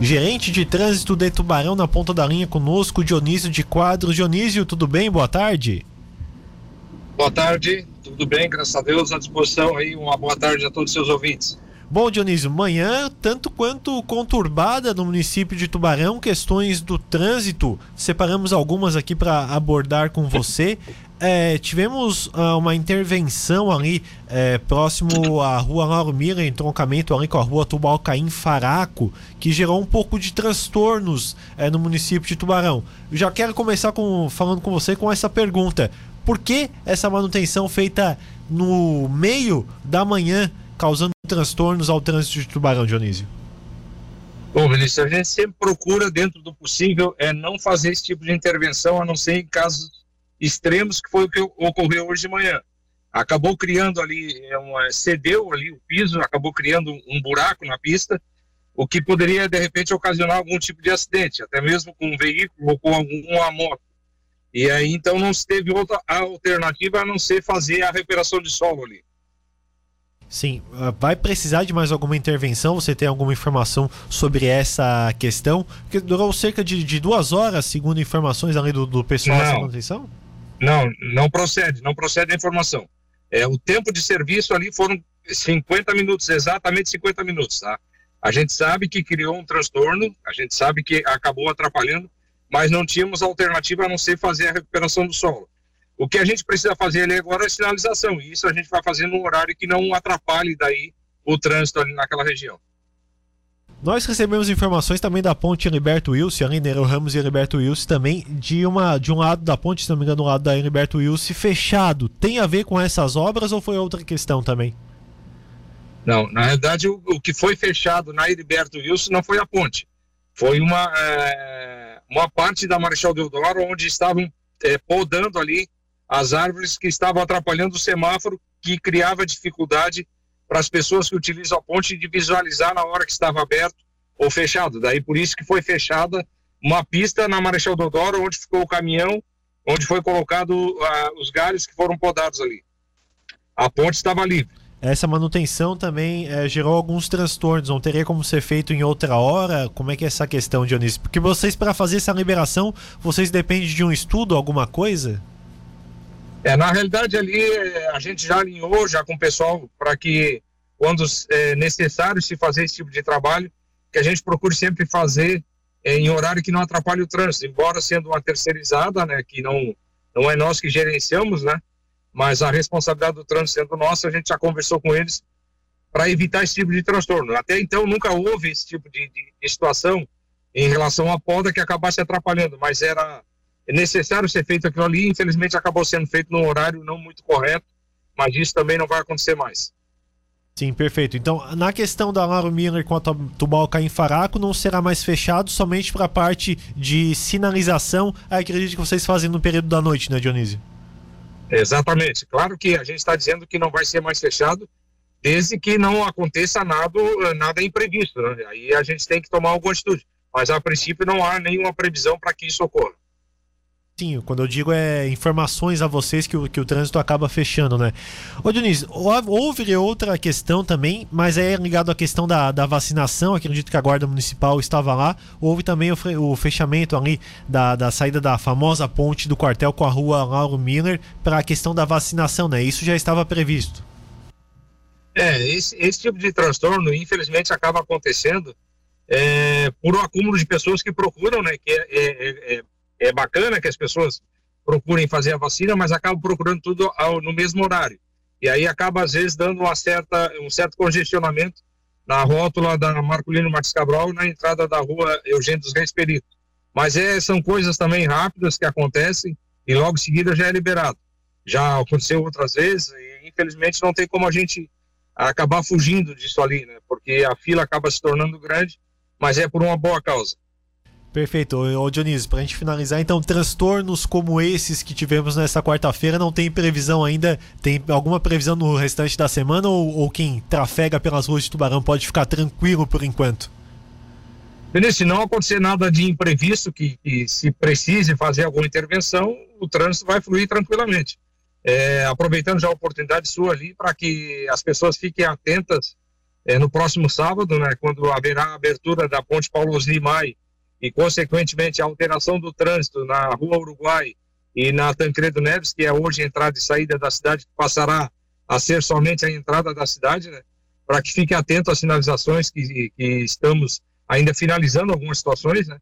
gerente de trânsito de Tubarão na ponta da linha conosco, Dionísio de Quadros. Dionísio, tudo bem? Boa tarde. Boa tarde, tudo bem, graças a Deus, à disposição aí. Uma boa tarde a todos os seus ouvintes. Bom, Dionísio, manhã tanto quanto conturbada no município de Tubarão, questões do trânsito. Separamos algumas aqui para abordar com você. É, tivemos uh, uma intervenção ali é, próximo à rua Lauro Mira, em troncamento ali com a rua Tubalcaim Faraco, que gerou um pouco de transtornos é, no município de Tubarão. já quero começar com, falando com você com essa pergunta: por que essa manutenção feita no meio da manhã, causando transtornos ao trânsito de Tubarão, Dionísio? Bom, Vinícius, a gente sempre procura, dentro do possível, é não fazer esse tipo de intervenção, a não ser em casos extremos, que foi o que ocorreu hoje de manhã. Acabou criando ali, é uma, cedeu ali o piso, acabou criando um buraco na pista, o que poderia, de repente, ocasionar algum tipo de acidente, até mesmo com um veículo ou com alguma moto. E aí, então, não se teve outra alternativa a não ser fazer a recuperação de solo ali. Sim, ah, vai precisar de mais alguma intervenção? Você tem alguma informação sobre essa questão? Porque durou cerca de, de duas horas, segundo informações além do, do pessoal da manutenção? Não, não procede, não procede a informação. É, o tempo de serviço ali foram 50 minutos, exatamente 50 minutos, tá? A gente sabe que criou um transtorno, a gente sabe que acabou atrapalhando, mas não tínhamos alternativa a não ser fazer a recuperação do solo. O que a gente precisa fazer ali agora é sinalização, e isso a gente vai fazer num horário que não atrapalhe daí o trânsito ali naquela região. Nós recebemos informações também da ponte Heriberto Wilson, ali Nero Ramos e Heriberto Wilson, também de, uma, de um lado da ponte, se não me engano, do lado da Heriberto Wilson, fechado. Tem a ver com essas obras ou foi outra questão também? Não, na verdade, o, o que foi fechado na Heriberto Wilson não foi a ponte. Foi uma, é, uma parte da Marechal Deodoro onde estavam é, podando ali as árvores que estavam atrapalhando o semáforo, que criava dificuldade para as pessoas que utilizam a ponte de visualizar na hora que estava aberto ou fechado. Daí por isso que foi fechada uma pista na Marechal Dodoro, onde ficou o caminhão, onde foi colocado uh, os galhos que foram podados ali. A ponte estava livre. Essa manutenção também é, gerou alguns transtornos. Não teria como ser feito em outra hora? Como é que é essa questão, Dionísio? Porque vocês, para fazer essa liberação, vocês dependem de um estudo, alguma coisa? É, na realidade, ali a gente já alinhou já com o pessoal para que, quando é necessário se fazer esse tipo de trabalho, que a gente procure sempre fazer é, em horário que não atrapalhe o trânsito, embora sendo uma terceirizada, né, que não, não é nós que gerenciamos, né, mas a responsabilidade do trânsito sendo nossa, a gente já conversou com eles para evitar esse tipo de transtorno. Até então nunca houve esse tipo de, de, de situação em relação à poda que acabasse atrapalhando, mas era necessário ser feito aquilo ali. Infelizmente, acabou sendo feito num horário não muito correto, mas isso também não vai acontecer mais. Sim, perfeito. Então, na questão da Lauro Miller com a Tubalca em Faraco, não será mais fechado somente para a parte de sinalização. Acredito que vocês fazem no período da noite, né, Dionísio? Exatamente. Claro que a gente está dizendo que não vai ser mais fechado, desde que não aconteça nada, nada imprevisto. Né? Aí a gente tem que tomar alguma atitude. Mas a princípio não há nenhuma previsão para que isso ocorra. Sim, quando eu digo é informações a vocês que o, que o trânsito acaba fechando, né? Ô Dionísio, houve outra questão também, mas é ligado à questão da, da vacinação, acredito que a Guarda Municipal estava lá, houve também o, o fechamento ali da, da saída da famosa ponte do quartel com a rua Lauro Miller para a questão da vacinação, né? Isso já estava previsto. É, esse, esse tipo de transtorno, infelizmente, acaba acontecendo é, por um acúmulo de pessoas que procuram, né? Que é, é, é é bacana que as pessoas procurem fazer a vacina, mas acabam procurando tudo ao, no mesmo horário. E aí acaba, às vezes, dando uma certa, um certo congestionamento na rótula da Marcolino Martins Cabral na entrada da rua Eugênio dos Reis Perito. Mas é, são coisas também rápidas que acontecem e logo em seguida já é liberado. Já aconteceu outras vezes e infelizmente não tem como a gente acabar fugindo disso ali, né? Porque a fila acaba se tornando grande, mas é por uma boa causa. Perfeito. Ô Dionísio, pra gente finalizar, então, transtornos como esses que tivemos nessa quarta-feira, não tem previsão ainda? Tem alguma previsão no restante da semana ou, ou quem trafega pelas ruas de Tubarão pode ficar tranquilo por enquanto? Se não acontecer nada de imprevisto que, que, se precise fazer alguma intervenção, o trânsito vai fluir tranquilamente. É, aproveitando já a oportunidade sua ali para que as pessoas fiquem atentas é, no próximo sábado, né, quando haverá a abertura da Ponte Paulo Oslimai e, consequentemente, a alteração do trânsito na Rua Uruguai e na Tancredo Neves, que é hoje a entrada e saída da cidade, que passará a ser somente a entrada da cidade, né, para que fique atento às sinalizações que, que estamos ainda finalizando algumas situações, né,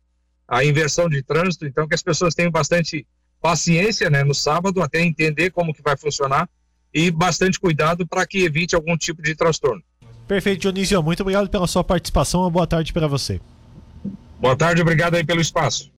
a inversão de trânsito, então que as pessoas tenham bastante paciência, né, no sábado até entender como que vai funcionar e bastante cuidado para que evite algum tipo de transtorno. Perfeito, Dionísio. Muito obrigado pela sua participação. Uma boa tarde para você. Boa tarde, obrigado aí pelo espaço.